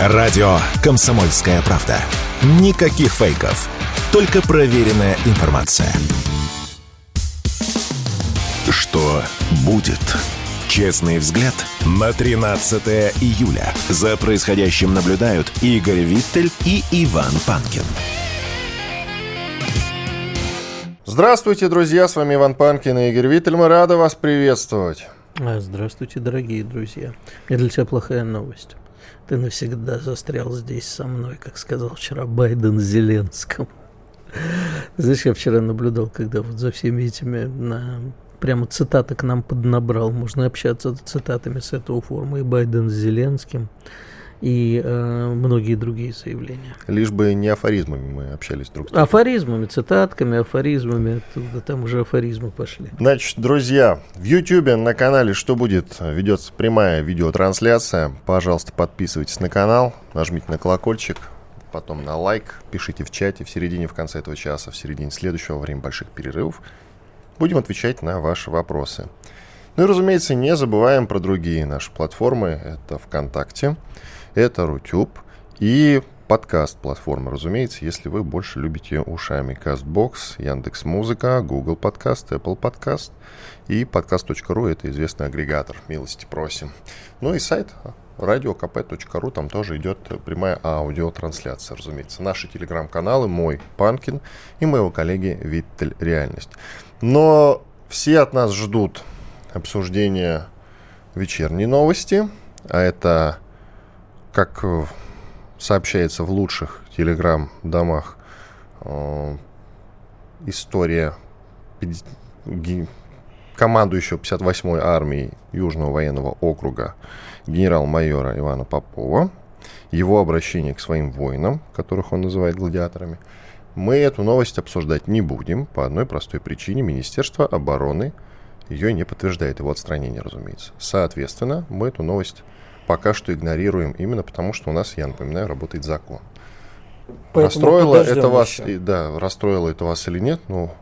Радио «Комсомольская правда». Никаких фейков. Только проверенная информация. Что будет? Честный взгляд на 13 июля. За происходящим наблюдают Игорь Виттель и Иван Панкин. Здравствуйте, друзья, с вами Иван Панкин и Игорь Виттель. Мы рады вас приветствовать. А, здравствуйте, дорогие друзья. У меня для тебя плохая новость. Ты навсегда застрял здесь со мной, как сказал вчера Байден Зеленскому. Знаешь, я вчера наблюдал, когда вот за всеми этими на прямо цитаты к нам поднабрал. Можно общаться цитатами с этого форума. И Байден с Зеленским, и э, многие другие заявления. Лишь бы не афоризмами мы общались друг с другом. Афоризмами, цитатками, афоризмами. Оттуда, там уже афоризмы пошли. Значит, друзья, в YouTube на канале «Что будет?» ведется прямая видеотрансляция. Пожалуйста, подписывайтесь на канал, нажмите на колокольчик, потом на лайк, пишите в чате в середине, в конце этого часа, в середине следующего, во время больших перерывов. Будем отвечать на ваши вопросы. Ну и, разумеется, не забываем про другие наши платформы. Это ВКонтакте, это Рутюб и подкаст платформы, разумеется, если вы больше любите ушами. Castbox, Яндекс Музыка, Google Подкаст, Apple Подкаст и подкаст.ру это известный агрегатор. Милости просим. Ну и сайт radiokp.ru, там тоже идет прямая аудиотрансляция, разумеется. Наши телеграм-каналы, мой Панкин и моего коллеги Виттель Реальность. Но все от нас ждут обсуждения вечерней новости, а это, как сообщается в лучших телеграм-домах, э, история командующего 58-й армией Южного военного округа генерал-майора Ивана Попова, его обращение к своим воинам, которых он называет гладиаторами, мы эту новость обсуждать не будем по одной простой причине. Министерство обороны ее не подтверждает, его отстранение, разумеется. Соответственно, мы эту новость пока что игнорируем, именно потому что у нас, я напоминаю, работает закон. Поэтому расстроило это вас, и, да, расстроило это вас или нет, но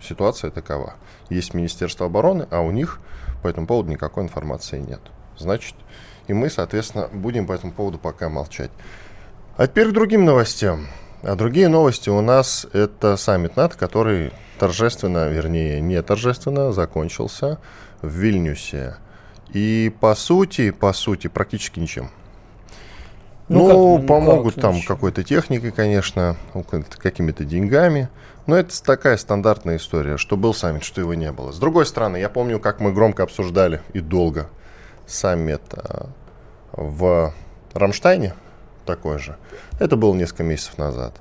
ситуация такова. Есть Министерство обороны, а у них по этому поводу никакой информации нет. Значит, и мы, соответственно, будем по этому поводу пока молчать. А теперь к другим новостям. А другие новости у нас это саммит НАТО, который торжественно, вернее, не торжественно закончился в Вильнюсе. И по сути, по сути, практически ничем. Ну, ну как, помогут ну, там какой-то техникой, конечно, какими-то деньгами. Но это такая стандартная история, что был саммит, что его не было. С другой стороны, я помню, как мы громко обсуждали и долго саммит а, в Рамштайне, такой же. Это было несколько месяцев назад.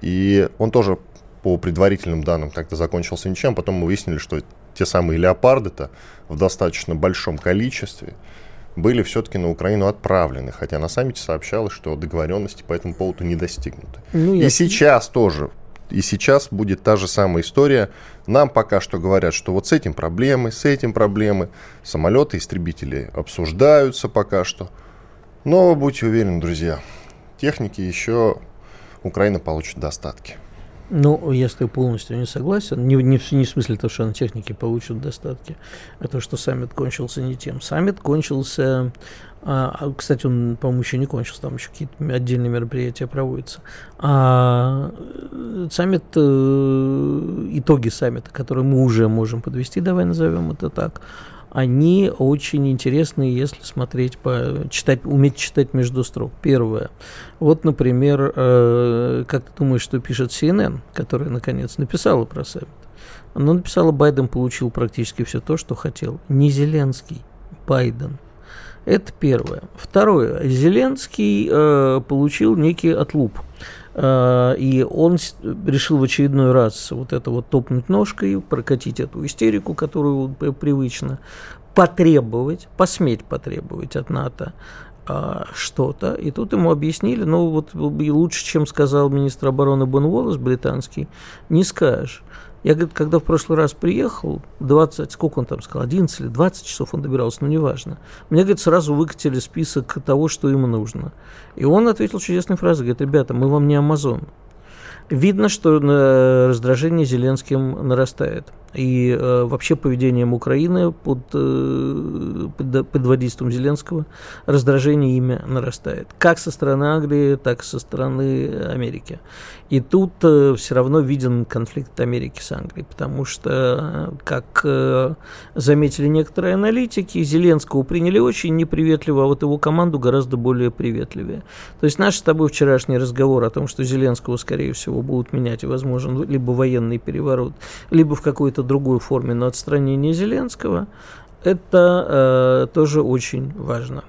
И он тоже по предварительным данным как-то закончился ничем. Потом мы выяснили, что те самые леопарды-то в достаточно большом количестве были все-таки на Украину отправлены, хотя на саммите сообщалось, что договоренности по этому поводу не достигнуты. Ну, и сейчас тоже, и сейчас будет та же самая история. Нам пока что говорят, что вот с этим проблемы, с этим проблемы, самолеты, истребители обсуждаются пока что. Но будьте уверены, друзья, техники еще Украина получит достатки. Ну, я с тобой полностью не согласен. Не, не, не в смысле того, что на технике получат достатки, а то, что саммит кончился не тем. Саммит кончился... А, а кстати, он, по-моему, еще не кончился, там еще какие-то отдельные мероприятия проводятся. А саммит, э, итоги саммита, которые мы уже можем подвести, давай назовем это так, они очень интересные, если смотреть по читать, уметь читать между строк. Первое. Вот, например, э, как ты думаешь, что пишет CNN, которая наконец написала про саммит? Она написала, Байден получил практически все то, что хотел. Не Зеленский, Байден. Это первое. Второе. Зеленский э, получил некий отлуп. Э, и он решил в очередной раз вот это вот топнуть ножкой, прокатить эту истерику, которую привычно, потребовать, посметь потребовать от НАТО а, что-то. И тут ему объяснили, ну вот лучше, чем сказал министр обороны Бен Уоллес британский, не скажешь. Я, говорит, когда в прошлый раз приехал, 20, сколько он там сказал, 11 или 20 часов он добирался, ну, неважно. Мне, говорит, сразу выкатили список того, что ему нужно. И он ответил чудесной фразой, говорит, ребята, мы вам не Амазон. Видно, что раздражение Зеленским нарастает. И э, вообще поведением Украины под, э, под, под водительством Зеленского раздражение ими нарастает. Как со стороны Англии, так и со стороны Америки. И тут э, все равно виден конфликт Америки с Англией, потому что, как э, заметили некоторые аналитики, Зеленского приняли очень неприветливо, а вот его команду гораздо более приветливее. То есть наш с тобой вчерашний разговор о том, что Зеленского, скорее всего, будут менять, и возможен либо военный переворот, либо в какой-то другой форме, но отстранение Зеленского, это э, тоже очень важно.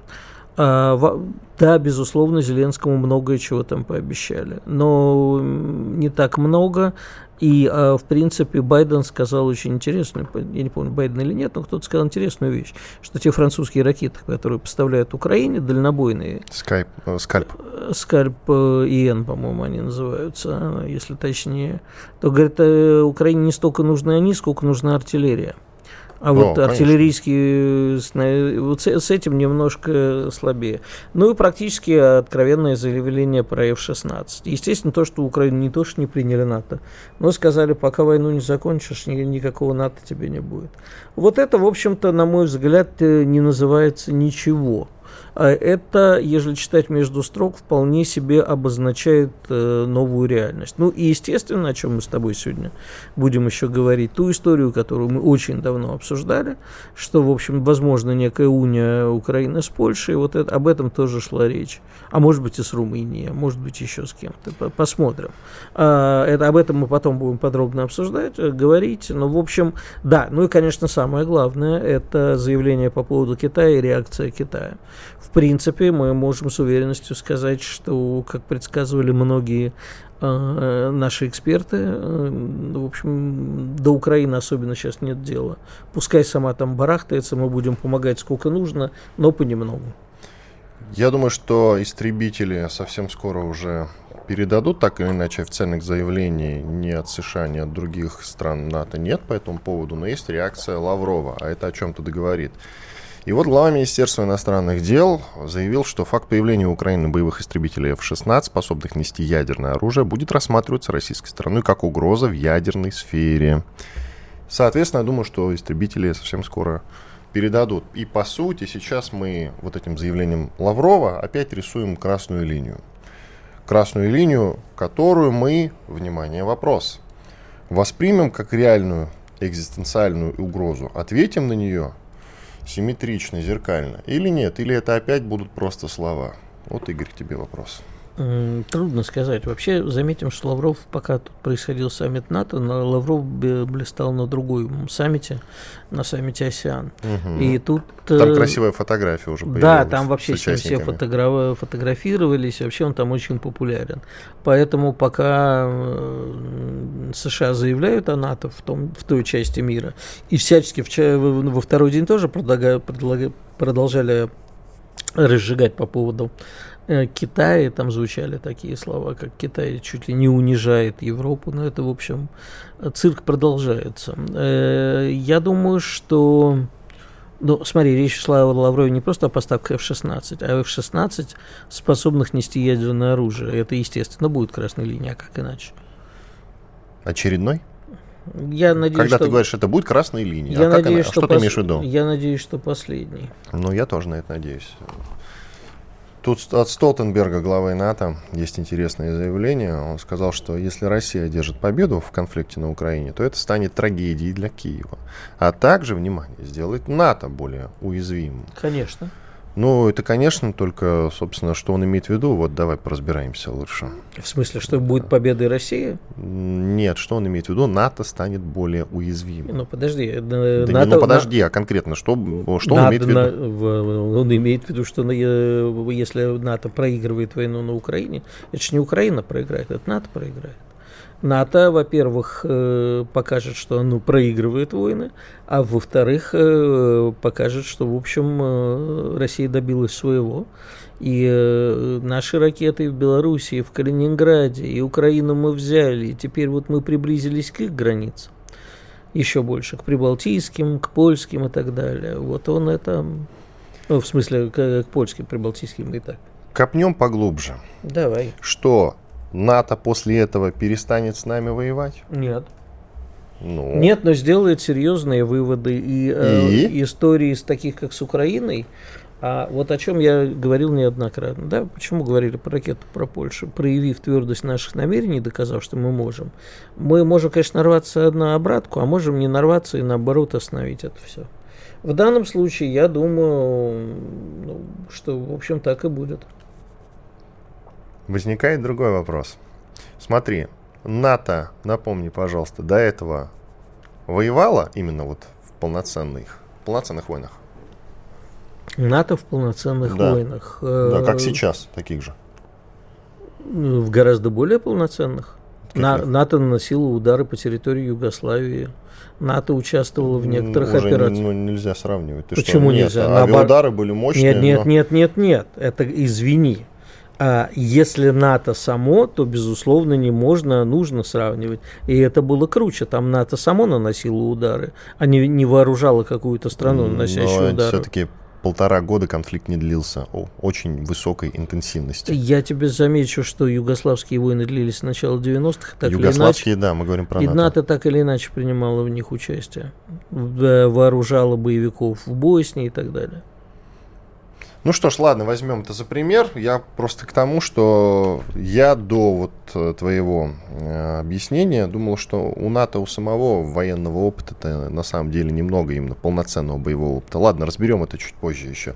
А, да, безусловно, Зеленскому многое чего там пообещали, но не так много. И, а, в принципе, Байден сказал очень интересную, я не помню, Байден или нет, но кто-то сказал интересную вещь, что те французские ракеты, которые поставляют Украине, дальнобойные... Скайп, э, скальп. Скальп э, и Н, по-моему, они называются, если точнее. То, говорит, э, Украине не столько нужны они, сколько нужна артиллерия. А вот О, артиллерийские вот с, с этим немножко слабее. Ну и практически откровенное заявление про F-16. Естественно, то, что Украина не то, что не приняли НАТО, но сказали, пока войну не закончишь, ни, никакого НАТО тебе не будет. Вот это, в общем-то, на мой взгляд, э, не называется ничего. А это, если читать между строк, вполне себе обозначает э, новую реальность. Ну и, естественно, о чем мы с тобой сегодня будем еще говорить, ту историю, которую мы очень давно обсуждали, что, в общем, возможно, некая уния Украины с Польшей, вот это, об этом тоже шла речь. А может быть и с Румынией, а может быть еще с кем-то. Посмотрим. А, это, об этом мы потом будем подробно обсуждать, э, говорить. Но, в общем, да. Ну и, конечно, самое главное, это заявление по поводу Китая и реакция Китая в принципе, мы можем с уверенностью сказать, что, как предсказывали многие э, наши эксперты, э, в общем, до Украины особенно сейчас нет дела. Пускай сама там барахтается, мы будем помогать сколько нужно, но понемногу. Я думаю, что истребители совсем скоро уже передадут так или иначе официальных заявлений ни от США, ни от других стран НАТО нет по этому поводу, но есть реакция Лаврова, а это о чем-то договорит. И вот глава Министерства иностранных дел заявил, что факт появления у Украины боевых истребителей F-16, способных нести ядерное оружие, будет рассматриваться российской стороной как угроза в ядерной сфере. Соответственно, я думаю, что истребители совсем скоро передадут. И по сути сейчас мы вот этим заявлением Лаврова опять рисуем красную линию. Красную линию, которую мы, внимание, вопрос, воспримем как реальную экзистенциальную угрозу, ответим на нее симметрично, зеркально? Или нет? Или это опять будут просто слова? Вот, Игорь, тебе вопрос. Трудно сказать. Вообще, заметим, что Лавров, пока тут происходил саммит НАТО, Лавров блистал на другом саммите, на саммите АСИАН. Угу. И тут... Там э, красивая фотография уже появилась. Да, там вообще с, все фотограф... фотографировались, вообще он там очень популярен. Поэтому пока США заявляют о НАТО в, том, в той части мира, и всячески в, во второй день тоже продолжали разжигать по поводу Китае там звучали такие слова, как Китай чуть ли не унижает Европу, но это, в общем, цирк продолжается. Э, я думаю, что... Ну, смотри, речь шла о Лаврове не просто о поставках F-16, а F-16, способных нести ядерное оружие. Это, естественно, будет красной линией, а как иначе? Очередной? Я надеюсь, Когда что... ты говоришь, это будет красной линией, я а надеюсь, она... что, что пос... ты имеешь в виду? Я надеюсь, что последний. Ну, я тоже на это надеюсь. Тут от Столтенберга, главы НАТО, есть интересное заявление. Он сказал, что если Россия одержит победу в конфликте на Украине, то это станет трагедией для Киева. А также, внимание, сделает НАТО более уязвимым. Конечно. Ну, это, конечно, только, собственно, что он имеет в виду, вот давай поразбираемся лучше. В смысле, что будет победой России? Нет, что он имеет в виду, НАТО станет более уязвимым. Ну, подожди. Э, да НАТО, не, ну, подожди, на... а конкретно, что, что он имеет в виду? На... Он имеет в виду, что если НАТО проигрывает войну на Украине, это же не Украина проиграет, это НАТО проиграет. НАТО, во-первых, э, покажет, что оно проигрывает войны, а во-вторых, э, покажет, что, в общем, э, Россия добилась своего. И наши ракеты в Белоруссии, в Калининграде, и Украину мы взяли, и теперь вот мы приблизились к их границам. Еще больше, к прибалтийским, к польским и так далее. Вот он это, ну, в смысле, к, к польским, прибалтийским и так. Копнем поглубже. Давай. Что НАТО после этого перестанет с нами воевать? Нет. Ну. Нет, но сделает серьезные выводы. И, и? Э, истории с таких, как с Украиной, а вот о чем я говорил неоднократно. Да? Почему говорили про ракету, про Польшу? Проявив твердость наших намерений, доказав, что мы можем. Мы можем, конечно, нарваться на обратку, а можем не нарваться и наоборот остановить это все. В данном случае, я думаю, ну, что, в общем, так и будет. Возникает другой вопрос. Смотри, НАТО, напомни, пожалуйста, до этого воевала именно вот в полноценных, полноценных войнах? НАТО в полноценных да. войнах. Да, как э, сейчас, таких же. В гораздо более полноценных. На, НАТО наносило удары по территории Югославии. НАТО участвовало в некоторых Уже операциях. Ну, нельзя сравнивать. Ты Почему что? нельзя? Нет, авиаудары были мощные. Нет, нет, но... нет, нет, нет. Это извини. А если НАТО само, то, безусловно, не можно, нужно сравнивать. И это было круче. Там НАТО само наносило удары, а не, не вооружало какую-то страну, наносящую Но удары. Все-таки полтора года конфликт не длился о очень высокой интенсивности. Я тебе замечу, что югославские войны длились с начала 90-х. Так Югославские, или иначе, да, мы говорим про НАТО. И НАТО так или иначе принимала в них участие. Вооружала боевиков в Боснии и так далее. Ну что ж, ладно, возьмем это за пример. Я просто к тому, что я до вот э, твоего э, объяснения думал, что у НАТО у самого военного опыта на самом деле немного именно полноценного боевого опыта. Ладно, разберем это чуть позже еще.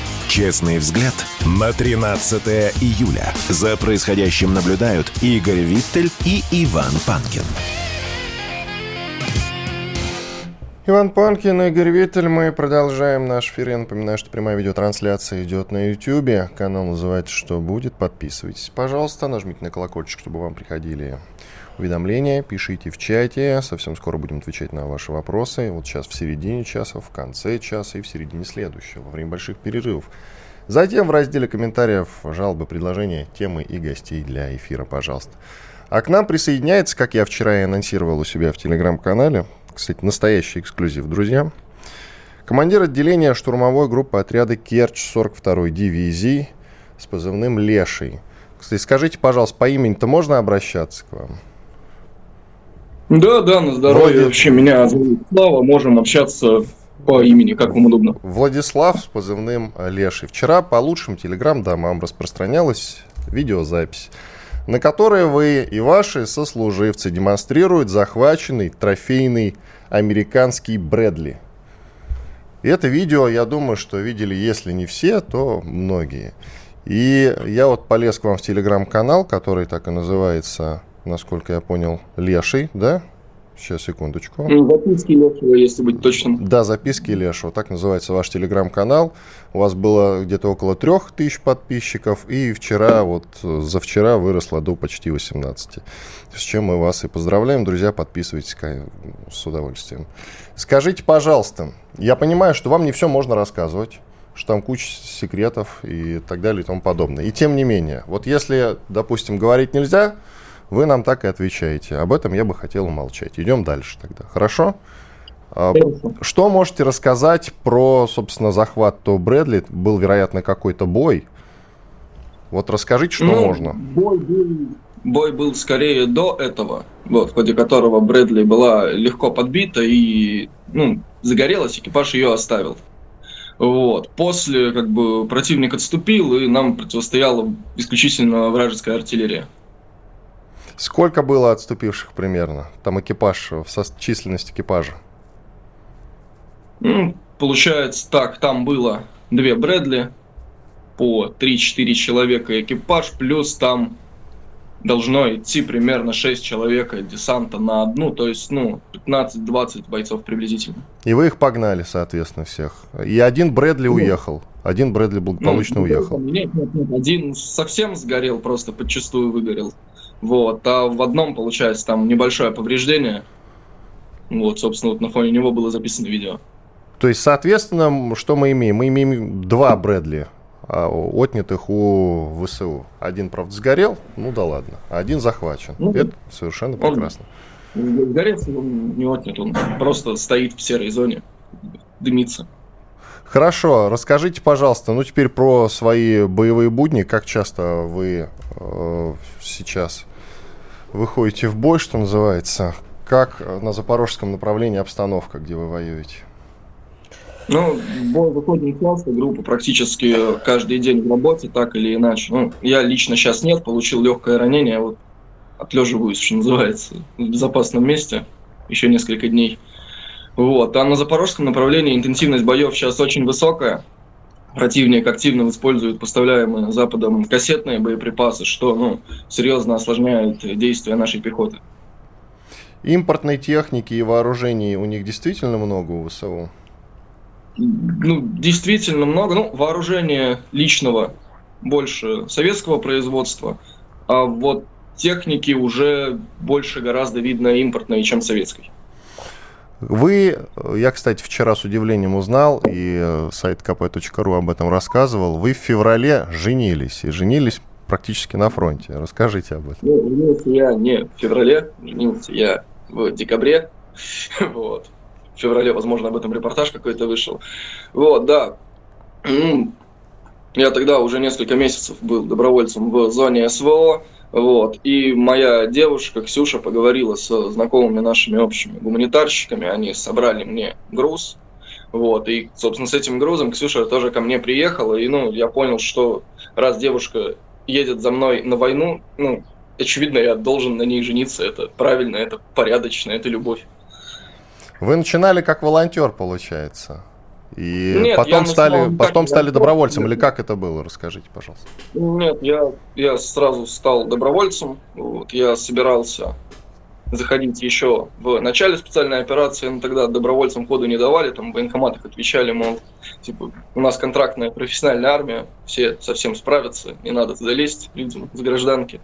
Честный взгляд на 13 июля. За происходящим наблюдают Игорь Виттель и Иван Панкин. Иван Панкин, Игорь Виттель. Мы продолжаем наш эфир. Я напоминаю, что прямая видеотрансляция идет на YouTube. Канал называется «Что будет?». Подписывайтесь, пожалуйста. Нажмите на колокольчик, чтобы вам приходили уведомления. Пишите в чате. Совсем скоро будем отвечать на ваши вопросы. Вот сейчас в середине часа, в конце часа и в середине следующего, во время больших перерывов. Затем в разделе комментариев жалобы, предложения, темы и гостей для эфира, пожалуйста. А к нам присоединяется, как я вчера и анонсировал у себя в телеграм-канале, кстати, настоящий эксклюзив, друзья, командир отделения штурмовой группы отряда Керчь 42-й дивизии с позывным Леший. Кстати, скажите, пожалуйста, по имени-то можно обращаться к вам? Да, да, на здоровье. Вроде... Вообще меня зовут Слава, можем общаться по имени, как вам удобно. Владислав с позывным Леший. Вчера по лучшим телеграм-домам распространялась видеозапись, на которой вы и ваши сослуживцы демонстрируют захваченный трофейный американский Брэдли. И это видео, я думаю, что видели, если не все, то многие. И я вот полез к вам в телеграм-канал, который так и называется насколько я понял, Леший, да? Сейчас, секундочку. Ну, записки Лешего, если быть точным. Да, записки Лешего, так называется ваш телеграм-канал. У вас было где-то около трех тысяч подписчиков, и вчера, вот за вчера выросло до почти 18. С чем мы вас и поздравляем, друзья, подписывайтесь с удовольствием. Скажите, пожалуйста, я понимаю, что вам не все можно рассказывать, что там куча секретов и так далее и тому подобное. И тем не менее, вот если, допустим, говорить нельзя, вы нам так и отвечаете. Об этом я бы хотел умолчать. Идем дальше тогда. Хорошо? А, что можете рассказать про, собственно, захват то Брэдли? Был, вероятно, какой-то бой. Вот расскажите, что ну, можно. Бой был, бой был скорее до этого, вот, в ходе которого Брэдли была легко подбита и ну, загорелась, экипаж ее оставил. Вот. После как бы противник отступил, и нам противостояла исключительно вражеская артиллерия. Сколько было отступивших примерно? Там экипаж, численность экипажа? Ну, получается так, там было две Брэдли, по 3-4 человека экипаж, плюс там должно идти примерно 6 человек десанта на одну, то есть, ну, 15-20 бойцов приблизительно. И вы их погнали, соответственно, всех. И один Брэдли ну, уехал. Один Брэдли благополучно ну, уехал. Нет, нет, нет, один совсем сгорел, просто подчастую выгорел. Вот, а в одном, получается, там небольшое повреждение. Вот, собственно, вот на фоне него было записано видео. То есть, соответственно, что мы имеем? Мы имеем два Брэдли, а, отнятых у ВСУ. Один, правда, сгорел, ну да ладно. А один захвачен. Ну, Это совершенно прекрасно. Он сгорел, он не отнят, он просто стоит в серой зоне, дымится. Хорошо, расскажите, пожалуйста, ну теперь про свои боевые будни. Как часто вы э, сейчас выходите в бой, что называется? Как на запорожском направлении обстановка, где вы воюете? Ну, бой выходим часто, группа практически каждый день в работе, так или иначе. Ну, я лично сейчас нет, получил легкое ранение, вот отлеживаюсь, что называется, в безопасном месте еще несколько дней. Вот. А на запорожском направлении интенсивность боев сейчас очень высокая. Противник активно использует поставляемые Западом кассетные боеприпасы, что ну, серьезно осложняет действия нашей пехоты. Импортной техники и вооружений у них действительно много у ВСУ? Ну, действительно много. Ну, вооружение личного больше советского производства, а вот техники уже больше гораздо видно импортной, чем советской. Вы, я, кстати, вчера с удивлением узнал, и э, сайт kp.ru об этом рассказывал, вы в феврале женились, и женились практически на фронте. Расскажите об этом. Ну, женился я не в феврале, женился я в декабре. Вот. В феврале, возможно, об этом репортаж какой-то вышел. Вот, да. Я тогда уже несколько месяцев был добровольцем в зоне СВО. Вот. И моя девушка Ксюша поговорила с знакомыми нашими общими гуманитарщиками, они собрали мне груз, вот, и, собственно, с этим грузом Ксюша тоже ко мне приехала, и, ну, я понял, что раз девушка едет за мной на войну, ну, очевидно, я должен на ней жениться, это правильно, это порядочно, это любовь. Вы начинали как волонтер, получается? И Нет, потом стали, потом стали добровольцем, или как это было? Расскажите, пожалуйста. Нет, я, я сразу стал добровольцем. Вот, я собирался заходить еще в начале специальной операции, но тогда добровольцам ходу не давали, там в военкоматах отвечали, мол, типа, у нас контрактная профессиональная армия, все совсем справятся, не надо туда лезть людям с гражданки.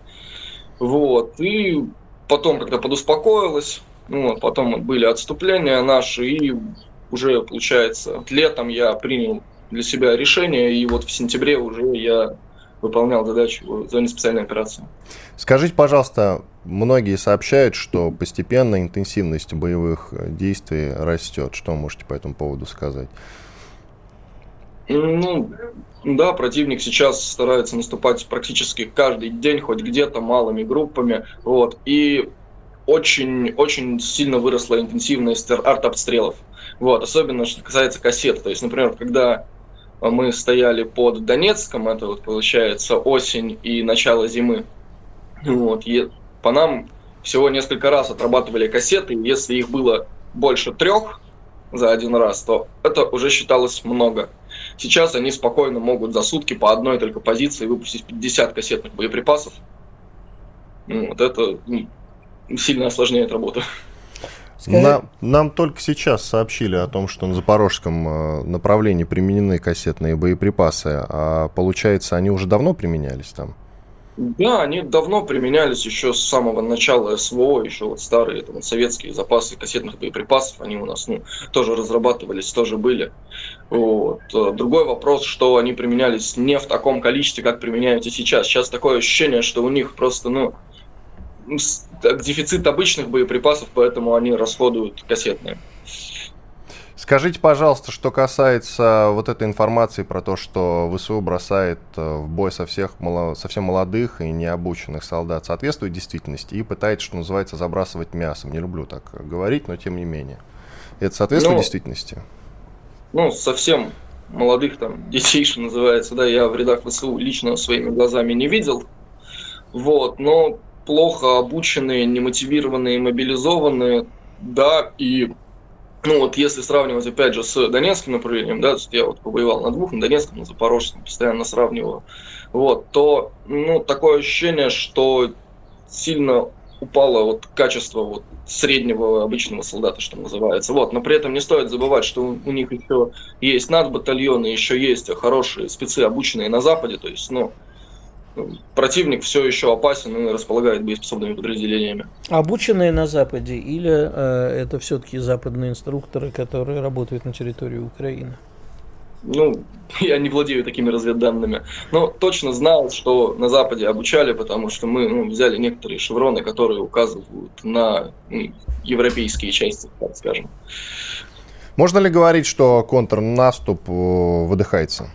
Вот, и потом, когда подуспокоилось, ну, вот, потом были отступления наши, и уже, получается, летом я принял для себя решение, и вот в сентябре уже я выполнял задачу в зоне специальной операции. Скажите, пожалуйста, многие сообщают, что постепенно интенсивность боевых действий растет. Что можете по этому поводу сказать? Ну, да, противник сейчас старается наступать практически каждый день, хоть где-то малыми группами. Вот. И очень, очень сильно выросла интенсивность арт-обстрелов. Вот, особенно что касается кассет. То есть, например, когда мы стояли под Донецком, это вот получается осень и начало зимы, вот, и по нам всего несколько раз отрабатывали кассеты, и если их было больше трех за один раз, то это уже считалось много. Сейчас они спокойно могут за сутки по одной только позиции выпустить 50 кассетных боеприпасов. Вот это сильно осложняет работу. Нам, нам только сейчас сообщили о том, что на запорожском э, направлении применены кассетные боеприпасы, а получается, они уже давно применялись там? Да, они давно применялись еще с самого начала СВО, еще вот старые там, советские запасы кассетных боеприпасов, они у нас ну, тоже разрабатывались, тоже были. Вот. Э, другой вопрос, что они применялись не в таком количестве, как применяются сейчас. Сейчас такое ощущение, что у них просто, ну, дефицит обычных боеприпасов, поэтому они расходуют кассетные. Скажите, пожалуйста, что касается вот этой информации про то, что ВСУ бросает э, в бой со всех совсем молодых и необученных солдат, соответствует действительности и пытается, что называется, забрасывать мясом. Не люблю так говорить, но тем не менее. Это соответствует ну, действительности? Ну, совсем молодых там детей, что называется, да, я в рядах ВСУ лично своими глазами не видел. Вот, но плохо обученные, немотивированные, мобилизованные, да, и ну вот если сравнивать опять же с Донецким направлением, да, я вот побоевал на двух, на Донецком, на Запорожском, постоянно сравниваю, вот, то, ну, такое ощущение, что сильно упало вот качество вот среднего обычного солдата, что называется. Вот, но при этом не стоит забывать, что у, них еще есть надбатальоны, еще есть хорошие спецы, обученные на Западе, то есть, ну, противник все еще опасен и располагает боеспособными подразделениями. Обученные на Западе или э, это все-таки западные инструкторы, которые работают на территории Украины? Ну, я не владею такими разведданными. Но точно знал, что на Западе обучали, потому что мы ну, взяли некоторые шевроны, которые указывают на ну, европейские части, так скажем. Можно ли говорить, что контрнаступ э, выдыхается?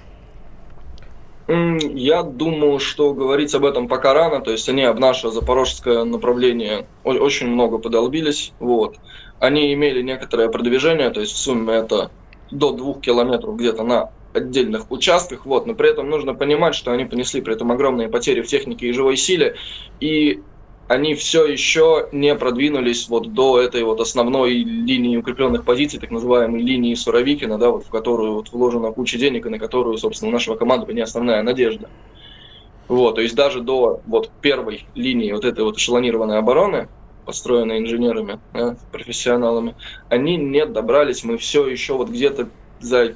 Я думаю, что говорить об этом пока рано. То есть они об наше запорожское направление очень много подолбились. Вот. Они имели некоторое продвижение, то есть в сумме это до двух километров где-то на отдельных участках, вот, но при этом нужно понимать, что они понесли при этом огромные потери в технике и живой силе, и они все еще не продвинулись вот до этой вот основной линии укрепленных позиций, так называемой линии Суровикина, да, вот в которую вот вложена куча денег и на которую, собственно, нашего командования основная надежда. Вот, то есть даже до вот первой линии вот этой вот эшелонированной обороны, построенной инженерами, да, профессионалами, они не добрались, мы все еще вот где-то за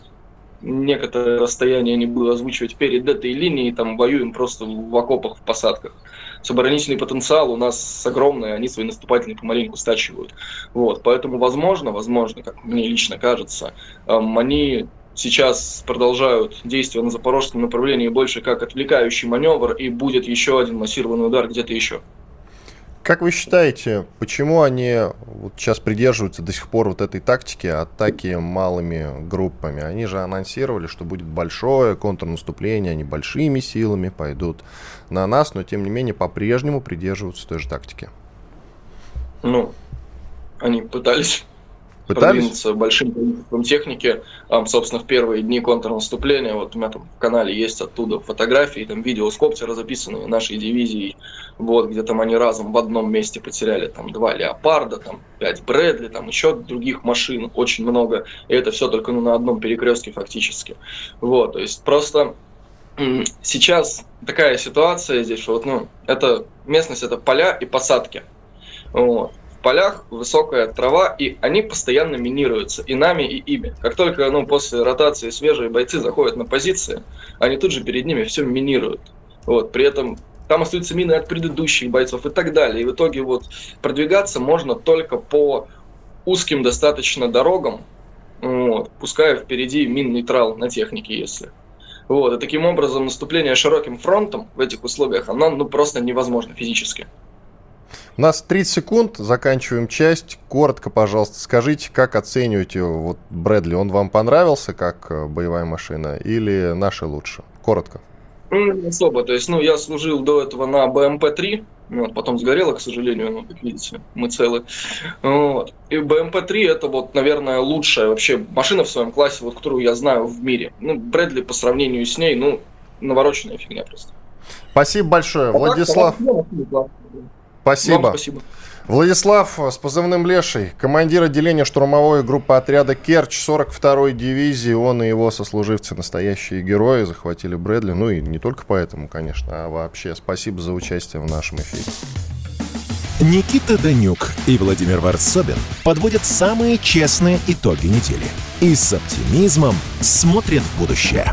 некоторое расстояние не буду озвучивать перед этой линией, там воюем просто в окопах, в посадках. Оборонительный потенциал у нас огромный, они свои наступательные помаленьку стачивают. Вот, поэтому возможно, возможно, как мне лично кажется, эм, они сейчас продолжают действия на запорожском направлении больше как отвлекающий маневр, и будет еще один массированный удар где-то еще. Как вы считаете, почему они вот сейчас придерживаются до сих пор вот этой тактики атаки малыми группами? Они же анонсировали, что будет большое контрнаступление, они большими силами пойдут на нас, но тем не менее по-прежнему придерживаются той же тактики. Ну, они пытались Пытались? большим количеством техники. Собственно, в первые дни контрнаступления, вот у меня там в канале есть оттуда фотографии, там видео с коптера записанные нашей дивизией, вот, где там они разом в одном месте потеряли там два леопарда, там пять Брэдли, там еще других машин, очень много. И это все только ну, на одном перекрестке фактически. Вот, то есть просто сейчас такая ситуация здесь, что вот, ну, это местность, это поля и посадки. Вот полях высокая трава, и они постоянно минируются, и нами, и ими. Как только ну, после ротации свежие бойцы заходят на позиции, они тут же перед ними все минируют. Вот, при этом там остаются мины от предыдущих бойцов и так далее. И в итоге вот продвигаться можно только по узким достаточно дорогам, вот, пуская впереди мин-нейтрал на технике, если. Вот, и таким образом наступление широким фронтом в этих условиях, оно ну, просто невозможно физически. У нас 30 секунд, заканчиваем часть. Коротко, пожалуйста, скажите, как оцениваете вот Брэдли? Он вам понравился как э, боевая машина или наши лучше? Коротко. Ну, не особо. То есть, ну, я служил до этого на БМП-3, вот, потом сгорело, к сожалению, ну, как видите, мы целы. Вот. И БМП-3 это вот, наверное, лучшая вообще машина в своем классе, вот, которую я знаю в мире. Ну, Брэдли по сравнению с ней, ну, навороченная фигня просто. Спасибо большое. А Владислав. Так, Спасибо. Вам спасибо. Владислав с позывным Леший, командир отделения штурмовой группы отряда Керч 42-й дивизии. Он и его сослуживцы настоящие герои, захватили Брэдли. Ну и не только поэтому, конечно, а вообще спасибо за участие в нашем эфире. Никита Данюк и Владимир Варсобин подводят самые честные итоги недели и с оптимизмом смотрят в будущее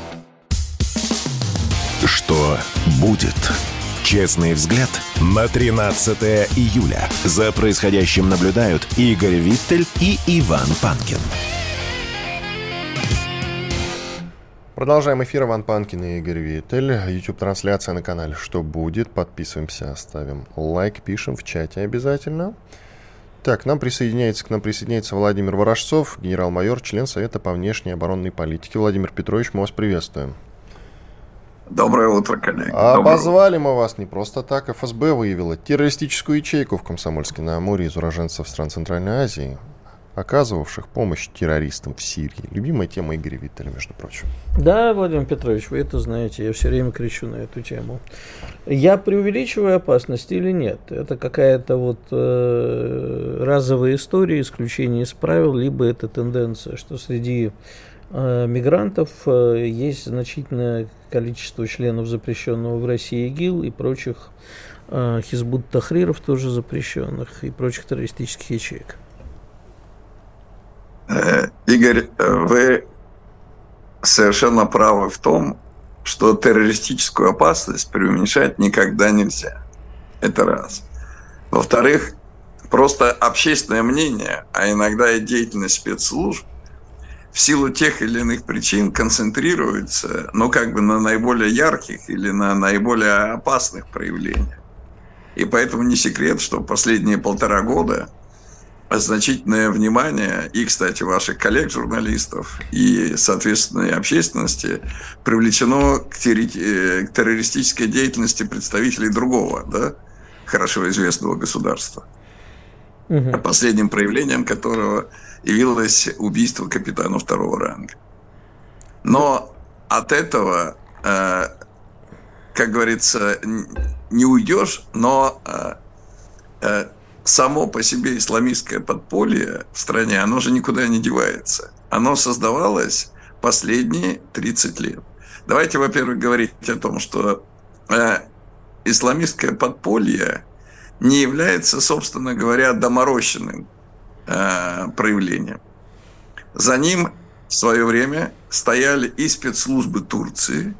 Что будет? Честный взгляд на 13 июля. За происходящим наблюдают Игорь Виттель и Иван Панкин. Продолжаем эфир. Иван Панкин и Игорь Виттель. YouTube-трансляция на канале «Что будет?». Подписываемся, ставим лайк, пишем в чате обязательно. Так, нам присоединяется, к нам присоединяется Владимир Ворожцов, генерал-майор, член Совета по внешней оборонной политике. Владимир Петрович, мы вас приветствуем. Доброе утро, коллеги. А позвали мы вас не просто так. ФСБ выявила террористическую ячейку в Комсомольске на Амуре из уроженцев стран Центральной Азии. оказывавших помощь террористам в Сирии. Любимая тема Игоря Виттеля, между прочим. Да, Владимир Петрович, вы это знаете, я все время кричу на эту тему. Я преувеличиваю опасность или нет? Это какая-то вот э, разовая история, исключение из правил, либо это тенденция, что среди мигрантов э, есть значительное количество членов запрещенного в России ИГИЛ и прочих э, Хизбут Тахриров тоже запрещенных и прочих террористических ячеек. Э, Игорь, вы совершенно правы в том, что террористическую опасность преуменьшать никогда нельзя. Это раз. Во-вторых, просто общественное мнение, а иногда и деятельность спецслужб в силу тех или иных причин концентрируется, ну, как бы на наиболее ярких или на наиболее опасных проявлениях. И поэтому не секрет, что последние полтора года – значительное внимание и, кстати, ваших коллег-журналистов, и, соответственно, общественности привлечено к, терри- к террористической деятельности представителей другого, да, хорошо известного государства. Угу. Последним проявлением которого явилось убийство капитана второго ранга. Но от этого, э, как говорится, не уйдешь, но э, э, само по себе исламистское подполье в стране, оно же никуда не девается. Оно создавалось последние 30 лет. Давайте, во-первых, говорить о том, что исламистское подполье не является, собственно говоря, доморощенным э, проявлением. За ним в свое время стояли и спецслужбы Турции,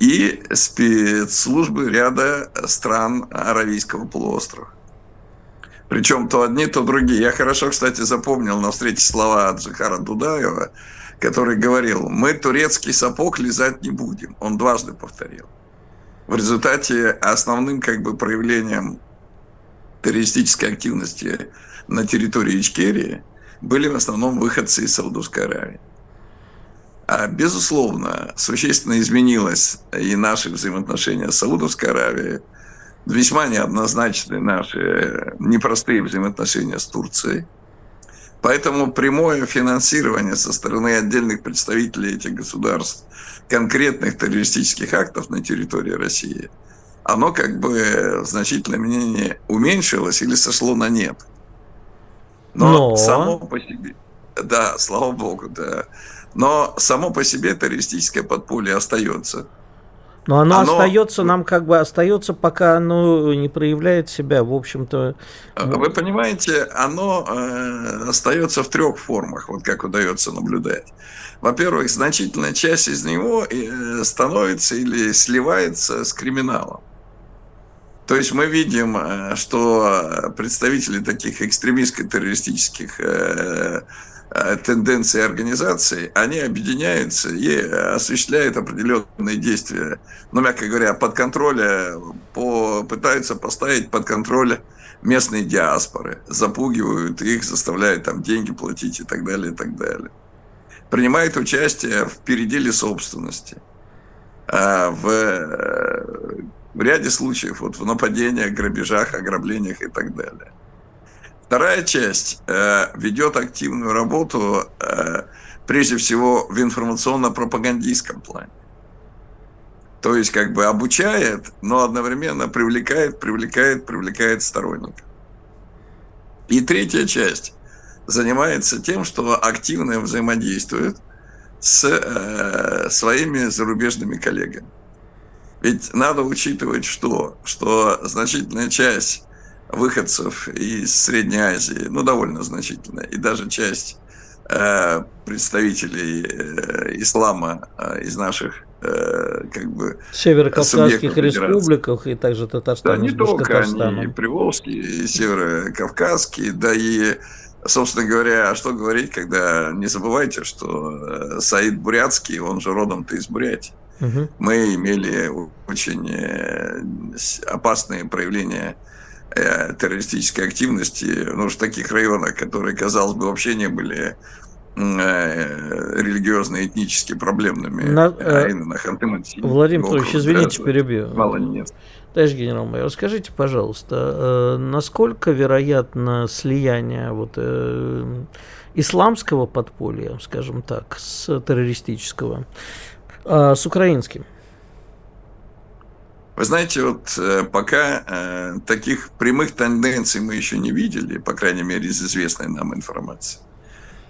и спецслужбы ряда стран Аравийского полуострова. Причем то одни, то другие. Я хорошо, кстати, запомнил на встрече слова Джихара Дудаева, который говорил, мы турецкий сапог лизать не будем. Он дважды повторил. В результате основным как бы проявлением террористической активности на территории Ичкерии были в основном выходцы из Саудовской Аравии. А, безусловно, существенно изменилось и наши взаимоотношения с Саудовской Аравией, весьма неоднозначны наши непростые взаимоотношения с Турцией. Поэтому прямое финансирование со стороны отдельных представителей этих государств конкретных террористических актов на территории России, оно как бы в значительной уменьшилось или сошло на нет. Но, Но само по себе, да, слава богу, да. Но само по себе террористическое подполье остается. Но оно, оно остается, нам как бы остается, пока оно не проявляет себя, в общем-то. Вы понимаете, оно э, остается в трех формах, вот как удается наблюдать. Во-первых, значительная часть из него э, становится или сливается с криминалом. То есть мы видим, э, что представители таких экстремистско-террористических э, Э, тенденции организации, они объединяются и осуществляют определенные действия, ну, мягко говоря, под контроль, по, пытаются поставить под контроль местные диаспоры, запугивают их, заставляют там деньги платить и так далее, и так далее. Принимают участие в переделе собственности, э, в, в ряде случаев, вот в нападениях, грабежах, ограблениях и так далее. Вторая часть э, ведет активную работу, э, прежде всего, в информационно-пропагандистском плане. То есть, как бы обучает, но одновременно привлекает, привлекает, привлекает сторонников. И третья часть занимается тем, что активно взаимодействует с э, своими зарубежными коллегами. Ведь надо учитывать что? Что значительная часть выходцев из Средней Азии, ну, довольно значительно, и даже часть э, представителей э, ислама э, из наших э, как бы северокавказских республиках и также Татарстана. Да, не только они, и Приволжские, и северокавказские, да и Собственно говоря, а что говорить, когда не забывайте, что Саид Бурятский, он же родом-то из Бурятии. Угу. Мы имели очень э, опасные проявления Э, террористической активности, ну, в таких районах, которые, казалось бы, вообще не были э, религиозно этнически проблемными, на, а именно. Владимир Петрович, извините, перебью. Мало не нет. Товарищ генерал-майор, скажите, пожалуйста, насколько вероятно слияние вот, исламского подполья, скажем так, с террористического, с украинским? Вы знаете, вот э, пока э, таких прямых тенденций мы еще не видели, по крайней мере, из известной нам информации.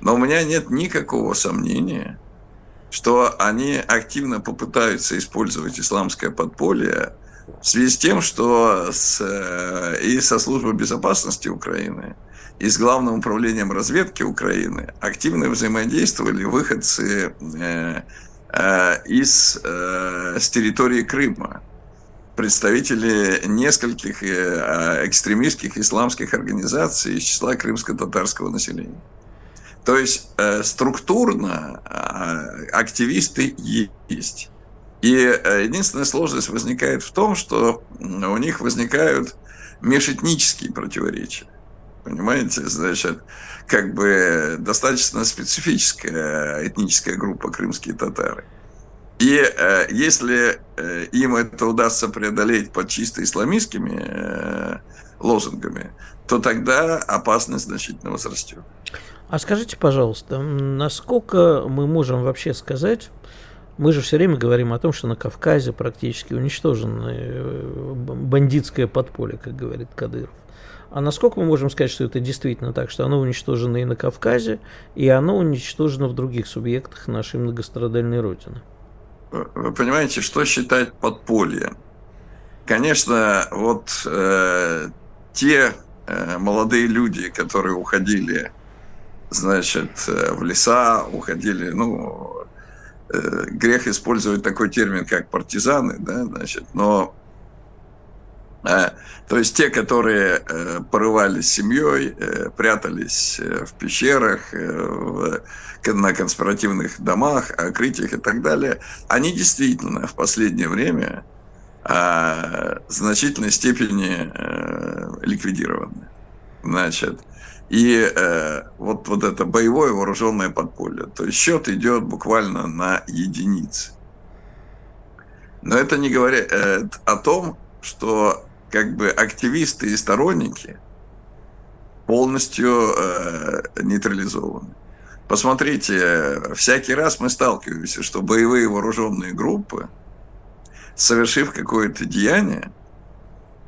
Но у меня нет никакого сомнения, что они активно попытаются использовать исламское подполье в связи с тем, что с, э, и со службой безопасности Украины, и с Главным управлением разведки Украины активно взаимодействовали выходцы из, э, с территории Крыма представители нескольких э, экстремистских исламских организаций из числа крымско-татарского населения. То есть э, структурно активисты есть. И э, единственная сложность возникает в том, что у них возникают межэтнические противоречия. Понимаете, значит, как бы достаточно специфическая этническая группа крымские татары. И э, если э, им это удастся преодолеть под чисто исламистскими э, лозунгами, то тогда опасность значительно возрастет. А скажите, пожалуйста, насколько мы можем вообще сказать, мы же все время говорим о том, что на Кавказе практически уничтожено э, бандитское подполье, как говорит Кадыров. А насколько мы можем сказать, что это действительно так, что оно уничтожено и на Кавказе, и оно уничтожено в других субъектах нашей многострадальной Родины? вы понимаете, что считать подпольем? Конечно, вот э, те э, молодые люди, которые уходили, значит, э, в леса, уходили, ну, э, грех использовать такой термин, как партизаны, да, значит, но то есть те, которые э, порывались семьей, э, прятались э, в пещерах, на конспиративных домах, окрытиях и так далее, они действительно в последнее время а, в значительной степени а, ликвидированы. Значит, и вот, вот это боевое вооруженное подполье. То есть счет идет буквально на единицы. Но это не говорит о том, что как бы активисты и сторонники полностью э, нейтрализованы. Посмотрите, всякий раз мы сталкиваемся, что боевые вооруженные группы, совершив какое-то деяние,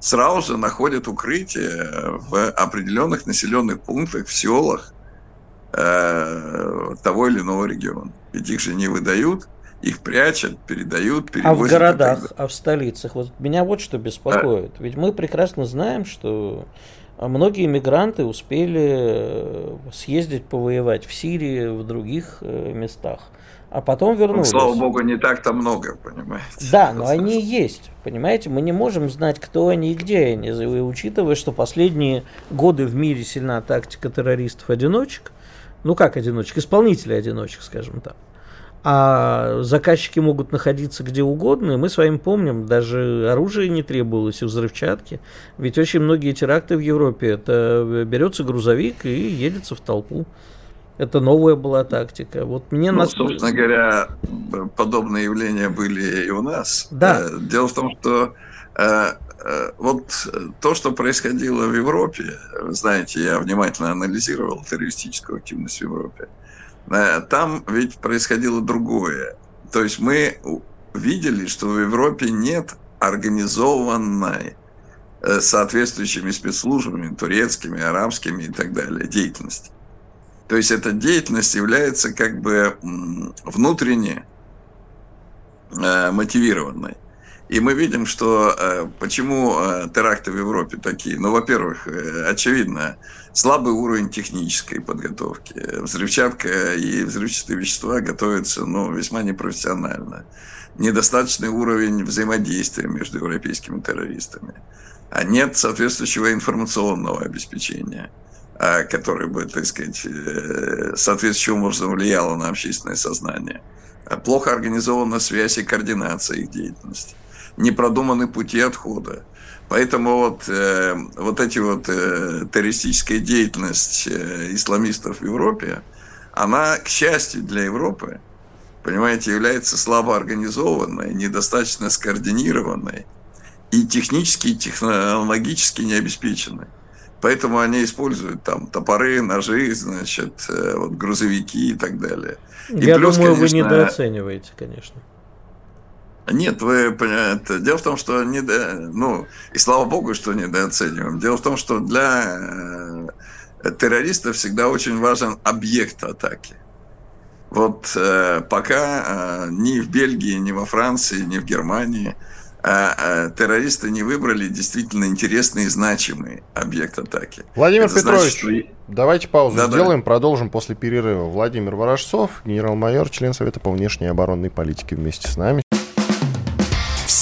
сразу же находят укрытие в определенных населенных пунктах, в селах э, того или иного региона. Ведь их же не выдают, их прячут, передают, перевозят. А в городах, а в столицах? Вот меня вот что беспокоит. А... Ведь мы прекрасно знаем, что многие мигранты успели э, съездить повоевать в Сирии, в других э, местах, а потом вернулись. Ну, слава богу, не так-то много, понимаете. Да, но они есть, понимаете. Мы не можем знать, кто они и где они, учитывая, что последние годы в мире сильна тактика террористов-одиночек, ну как одиночек, исполнителей-одиночек, скажем так а заказчики могут находиться где угодно, и мы с вами помним, даже оружие не требовалось и взрывчатки, ведь очень многие теракты в Европе, это берется грузовик и едется в толпу. Это новая была тактика. Вот мне ну, нас... собственно говоря, подобные явления были и у нас. Да. Э, дело в том, что э, э, вот то, что происходило в Европе, вы знаете, я внимательно анализировал террористическую активность в Европе. Э, там ведь происходило другое. То есть мы видели, что в Европе нет организованной э, соответствующими спецслужбами, турецкими, арабскими и так далее, деятельности. То есть эта деятельность является как бы внутренне э, мотивированной. И мы видим, что э, почему э, теракты в Европе такие. Ну, во-первых, э, очевидно, слабый уровень технической подготовки. Взрывчатка и взрывчатые вещества готовятся ну, весьма непрофессионально. Недостаточный уровень взаимодействия между европейскими террористами. А нет соответствующего информационного обеспечения, которое бы, так сказать, соответствующим образом влияло на общественное сознание. Плохо организована связь и координация их деятельности не продуманы пути отхода. Поэтому вот, э, вот эти вот э, террористическая деятельность э, исламистов в Европе, она, к счастью для Европы, понимаете, является слабо организованной, недостаточно скоординированной. и технически, и технологически не обеспечены. Поэтому они используют там топоры, ножи, значит, вот грузовики и так далее. И Я плюс, думаю, конечно, вы недооцениваете, конечно. Нет, вы понимаете, дело в том, что не, ну и слава богу, что недооцениваем. Дело в том, что для э, террористов всегда очень важен объект атаки. Вот э, пока э, ни в Бельгии, ни во Франции, ни в Германии э, террористы не выбрали действительно интересный и значимый объект атаки. Владимир Это Петрович, значит, что... давайте паузу да, сделаем, да. продолжим после перерыва. Владимир Ворожцов, генерал-майор, член Совета по внешней и оборонной политике вместе с нами.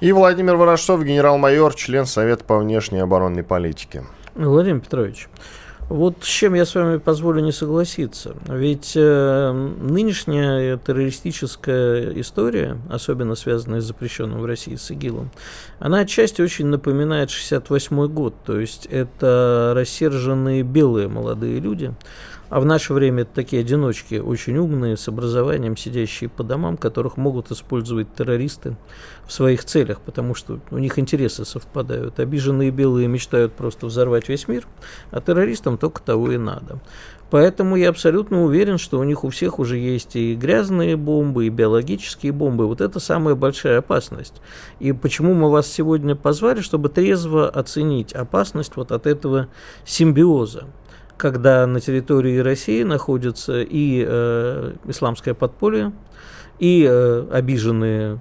И Владимир Ворошцов, генерал-майор, член Совета по внешней оборонной политике. Владимир Петрович, вот с чем я с вами позволю не согласиться. Ведь э, нынешняя террористическая история, особенно связанная с запрещенным в России с ИГИЛом, она отчасти очень напоминает 68 год. То есть это рассерженные белые молодые люди, а в наше время это такие одиночки, очень умные, с образованием, сидящие по домам, которых могут использовать террористы в своих целях, потому что у них интересы совпадают. Обиженные белые мечтают просто взорвать весь мир, а террористам только того и надо. Поэтому я абсолютно уверен, что у них у всех уже есть и грязные бомбы, и биологические бомбы. Вот это самая большая опасность. И почему мы вас сегодня позвали, чтобы трезво оценить опасность вот от этого симбиоза когда на территории России находится и э, исламское подполье, и э, обиженные,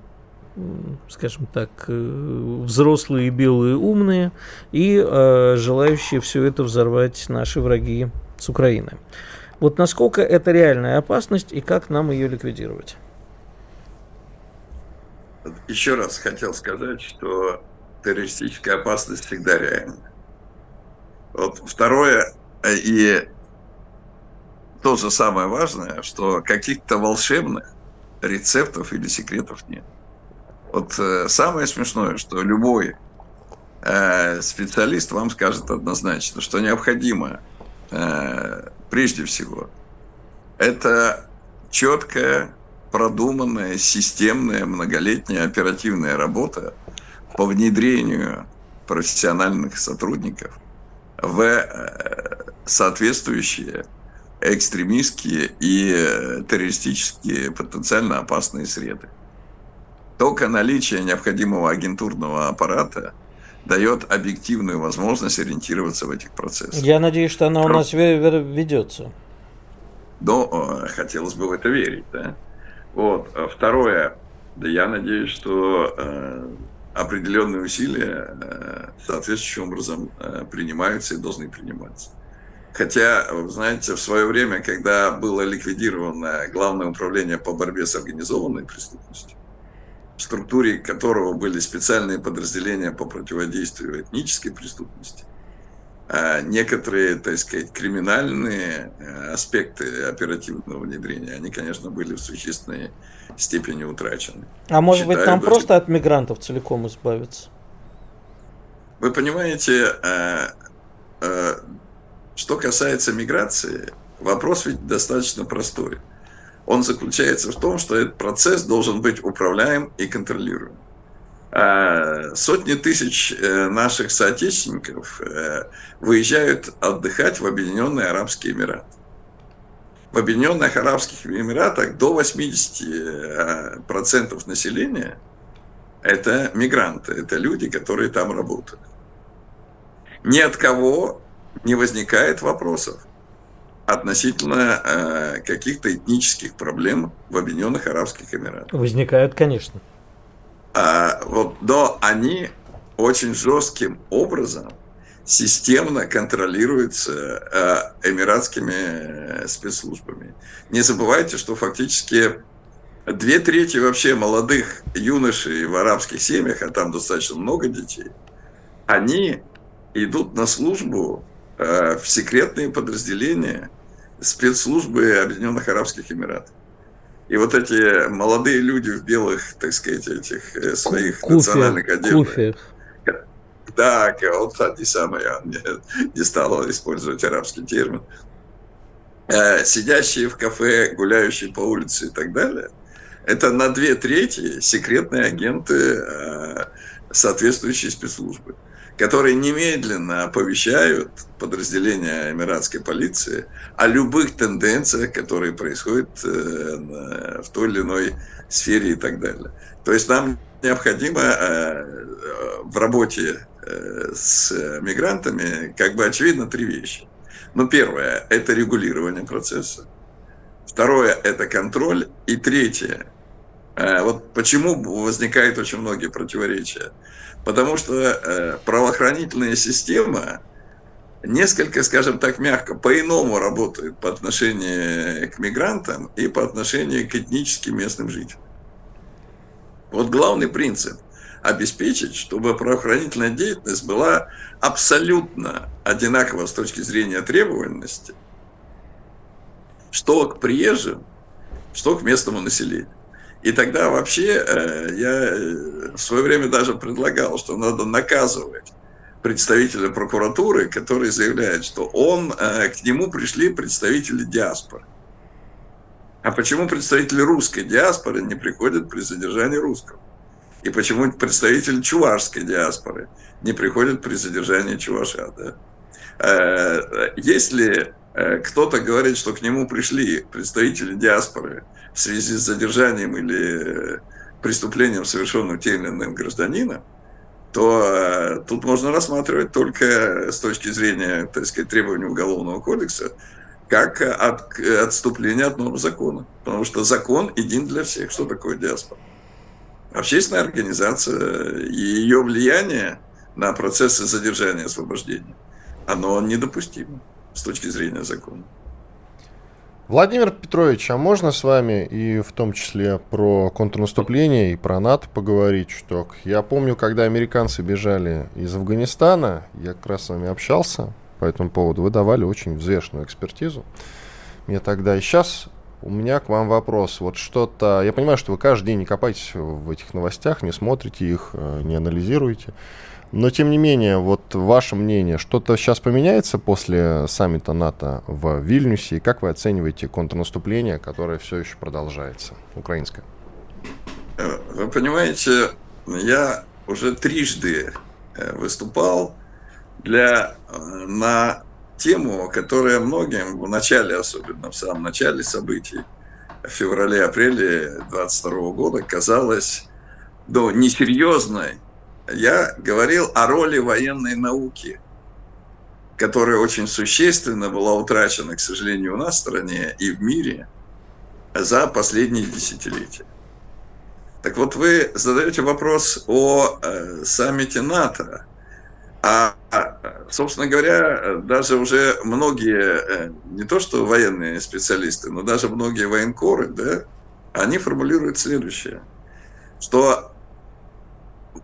скажем так, э, взрослые белые умные, и э, желающие все это взорвать наши враги с Украины. Вот насколько это реальная опасность и как нам ее ликвидировать? Еще раз хотел сказать, что террористическая опасность всегда реальна. Вот второе, и то же самое важное, что каких-то волшебных рецептов или секретов нет. Вот э, самое смешное, что любой э, специалист вам скажет однозначно, что необходимо э, прежде всего это четкая, продуманная, системная, многолетняя оперативная работа по внедрению профессиональных сотрудников в соответствующие экстремистские и э, террористические потенциально опасные среды. Только наличие необходимого агентурного аппарата дает объективную возможность ориентироваться в этих процессах. Я надеюсь, что она у нас ведется. Но э, хотелось бы в это верить, да. Вот. А второе, да я надеюсь, что определенные усилия э, соответствующим образом э, принимаются и должны приниматься. Хотя, вы знаете, в свое время, когда было ликвидировано Главное управление по борьбе с организованной преступностью, в структуре которого были специальные подразделения по противодействию этнической преступности, а некоторые, так сказать, криминальные э, аспекты оперативного внедрения, они, конечно, были в существенной степени утрачены. А может Считаю, быть, нам даже... просто от мигрантов целиком избавиться? Вы понимаете, э, э, что касается миграции, вопрос ведь достаточно простой. Он заключается в том, что этот процесс должен быть управляем и контролируем. А сотни тысяч э, наших соотечественников выезжают отдыхать в Объединенные Арабские Эмираты в Объединенных Арабских Эмиратах до 80% э, населения это мигранты, это люди, которые там работают. Ни от кого не возникает вопросов относительно э, каких-то этнических проблем в Объединенных Арабских Эмиратах. Возникают, конечно. А, вот, но они очень жестким образом системно контролируется э, эмиратскими э, спецслужбами. Не забывайте, что фактически две трети вообще молодых юношей в арабских семьях, а там достаточно много детей, они идут на службу в секретные подразделения спецслужбы Объединенных Арабских Эмиратов. И вот эти молодые люди в белых, так сказать, этих э, своих Куфе, национальных одеждах. Да, вот они самые, он не, не стал использовать арабский термин. Э, сидящие в кафе, гуляющие по улице и так далее, это на две трети секретные агенты э, соответствующей спецслужбы которые немедленно оповещают подразделения эмиратской полиции о любых тенденциях, которые происходят э, в той или иной сфере и так далее. То есть нам необходимо э, в работе э, с мигрантами, как бы очевидно, три вещи. Ну, первое – это регулирование процесса. Второе – это контроль. И третье – вот почему возникают очень многие противоречия – Потому что э, правоохранительная система несколько, скажем так, мягко, по-иному работает по отношению к мигрантам и по отношению к этническим местным жителям. Вот главный принцип – обеспечить, чтобы правоохранительная деятельность была абсолютно одинакова с точки зрения требовательности, что к приезжим, что к местному населению. И тогда вообще э, я э, в свое время даже предлагал, что надо наказывать представителя прокуратуры, который заявляет, что он, э, к нему пришли представители диаспоры. А почему представители русской диаспоры не приходят при задержании русского? И почему представители чувашской диаспоры не приходят при задержании чуваша? Да? Если кто-то говорит, что к нему пришли представители диаспоры в связи с задержанием или преступлением, совершенным тем или иным гражданином, то э, тут можно рассматривать только с точки зрения, так сказать, требований Уголовного кодекса, как от, отступление от норм закона. Потому что закон един для всех. Что такое диаспора? Общественная организация и ее влияние на процессы задержания и освобождения, оно недопустимо с точки зрения закона. Владимир Петрович, а можно с вами и в том числе про контрнаступление и про НАТО поговорить чуток? Я помню, когда американцы бежали из Афганистана, я как раз с вами общался по этому поводу, вы давали очень взвешенную экспертизу. Мне тогда и сейчас у меня к вам вопрос. Вот что-то... Я понимаю, что вы каждый день не копаетесь в этих новостях, не смотрите их, э, не анализируете. Но, тем не менее, вот ваше мнение, что-то сейчас поменяется после саммита НАТО в Вильнюсе? И как вы оцениваете контрнаступление, которое все еще продолжается, украинское? Вы понимаете, я уже трижды э, выступал для, э, на тему, которая многим в начале, особенно в самом начале событий, в феврале-апреле 22 года казалась ну, несерьезной, я говорил о роли военной науки, которая очень существенно была утрачена, к сожалению, у нас в стране и в мире за последние десятилетия. Так вот, вы задаете вопрос о э, саммите НАТО. А, собственно говоря, даже уже многие, э, не то что военные специалисты, но даже многие военкоры, да, они формулируют следующее, что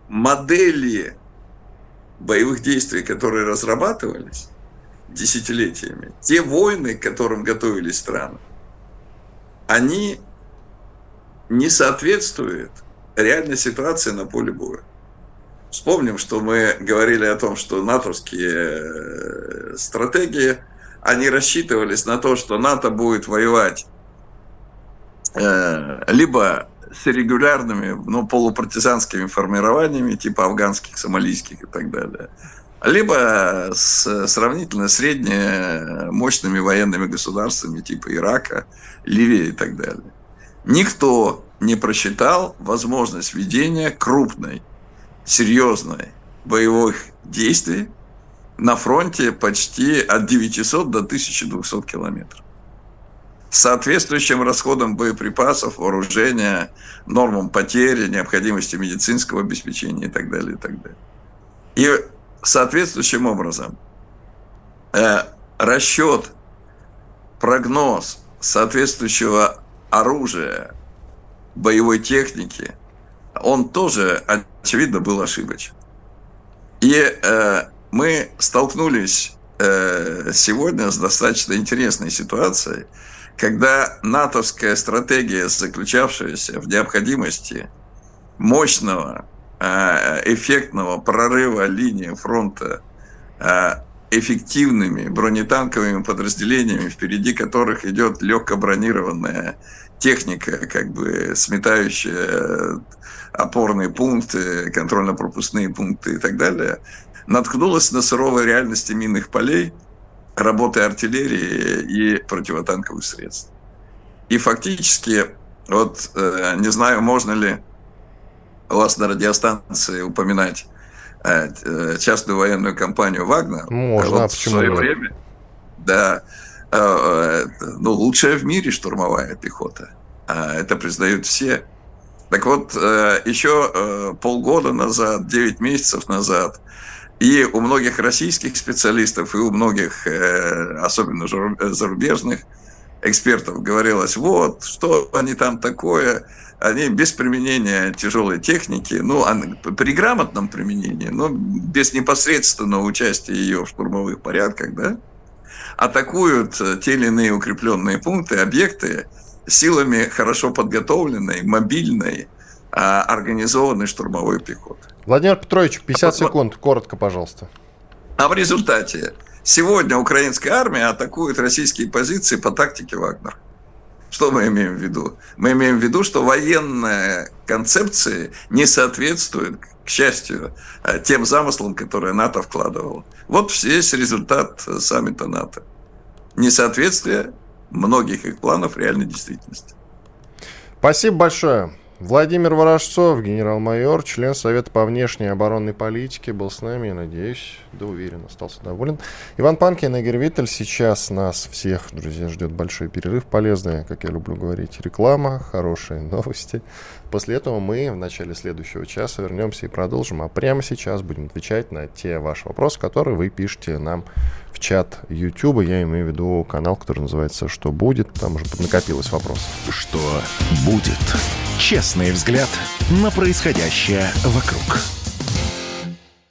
модели боевых действий, которые разрабатывались десятилетиями, те войны, к которым готовились страны, они не соответствуют реальной ситуации на поле боя. Вспомним, что мы говорили о том, что натовские э, стратегии, они рассчитывались на то, что НАТО будет воевать либо с регулярными, ну, полупартизанскими формированиями, типа афганских, сомалийских и так далее. Либо с сравнительно средне мощными военными государствами, типа Ирака, Ливии и так далее. Никто не просчитал возможность ведения крупной, серьезной боевых действий на фронте почти от 900 до 1200 километров соответствующим расходом боеприпасов, вооружения, нормам потери, необходимости медицинского обеспечения и так далее, и так далее. И соответствующим образом э, расчет, прогноз соответствующего оружия боевой техники, он тоже, очевидно, был ошибочен. И э, мы столкнулись э, сегодня с достаточно интересной ситуацией, когда натовская стратегия, заключавшаяся в необходимости мощного, э, эффектного прорыва линии фронта э, эффективными бронетанковыми подразделениями, впереди которых идет легко бронированная техника, как бы сметающая опорные пункты, контрольно-пропускные пункты и так далее, наткнулась на суровой реальности минных полей, работы артиллерии и противотанковых средств. И фактически, вот э, не знаю, можно ли у вас на радиостанции упоминать э, э, частную военную компанию «Вагнер». Можно, вот а почему в свое нет? время, да, ну, лучшая в мире штурмовая пехота. А это признают все. Так вот, еще полгода назад, 9 месяцев назад, и у многих российских специалистов, и у многих, особенно зарубежных экспертов, говорилось, вот, что они там такое, они без применения тяжелой техники, ну, при грамотном применении, но без непосредственного участия ее в штурмовых порядках, да, атакуют те или иные укрепленные пункты, объекты силами хорошо подготовленной, мобильной, а, организованной штурмовой пехоты. Владимир Петрович, 50 А секунд, коротко, пожалуйста. А в результате сегодня украинская армия атакует российские позиции по тактике Вагнер. Что мы имеем в виду? Мы имеем в виду, что военная концепция не соответствует, к счастью, э, тем замыслам, которые НАТО вкладывало. Вот весь результат саммита НАТО. Несоответствие многих их планов реальной действительности. Спасибо большое. Владимир Ворожцов, генерал-майор, член Совета по внешней оборонной политике, был с нами, я надеюсь, да уверен, остался доволен. Иван Панкин, Игорь Виттель. Сейчас нас всех, друзья, ждет большой перерыв, полезная, как я люблю говорить, реклама, хорошие новости. После этого мы в начале следующего часа вернемся и продолжим. А прямо сейчас будем отвечать на те ваши вопросы, которые вы пишете нам в чат YouTube. Я имею в виду канал, который называется «Что будет?». Там уже накопилось вопросов. Что будет? Честный взгляд на происходящее вокруг.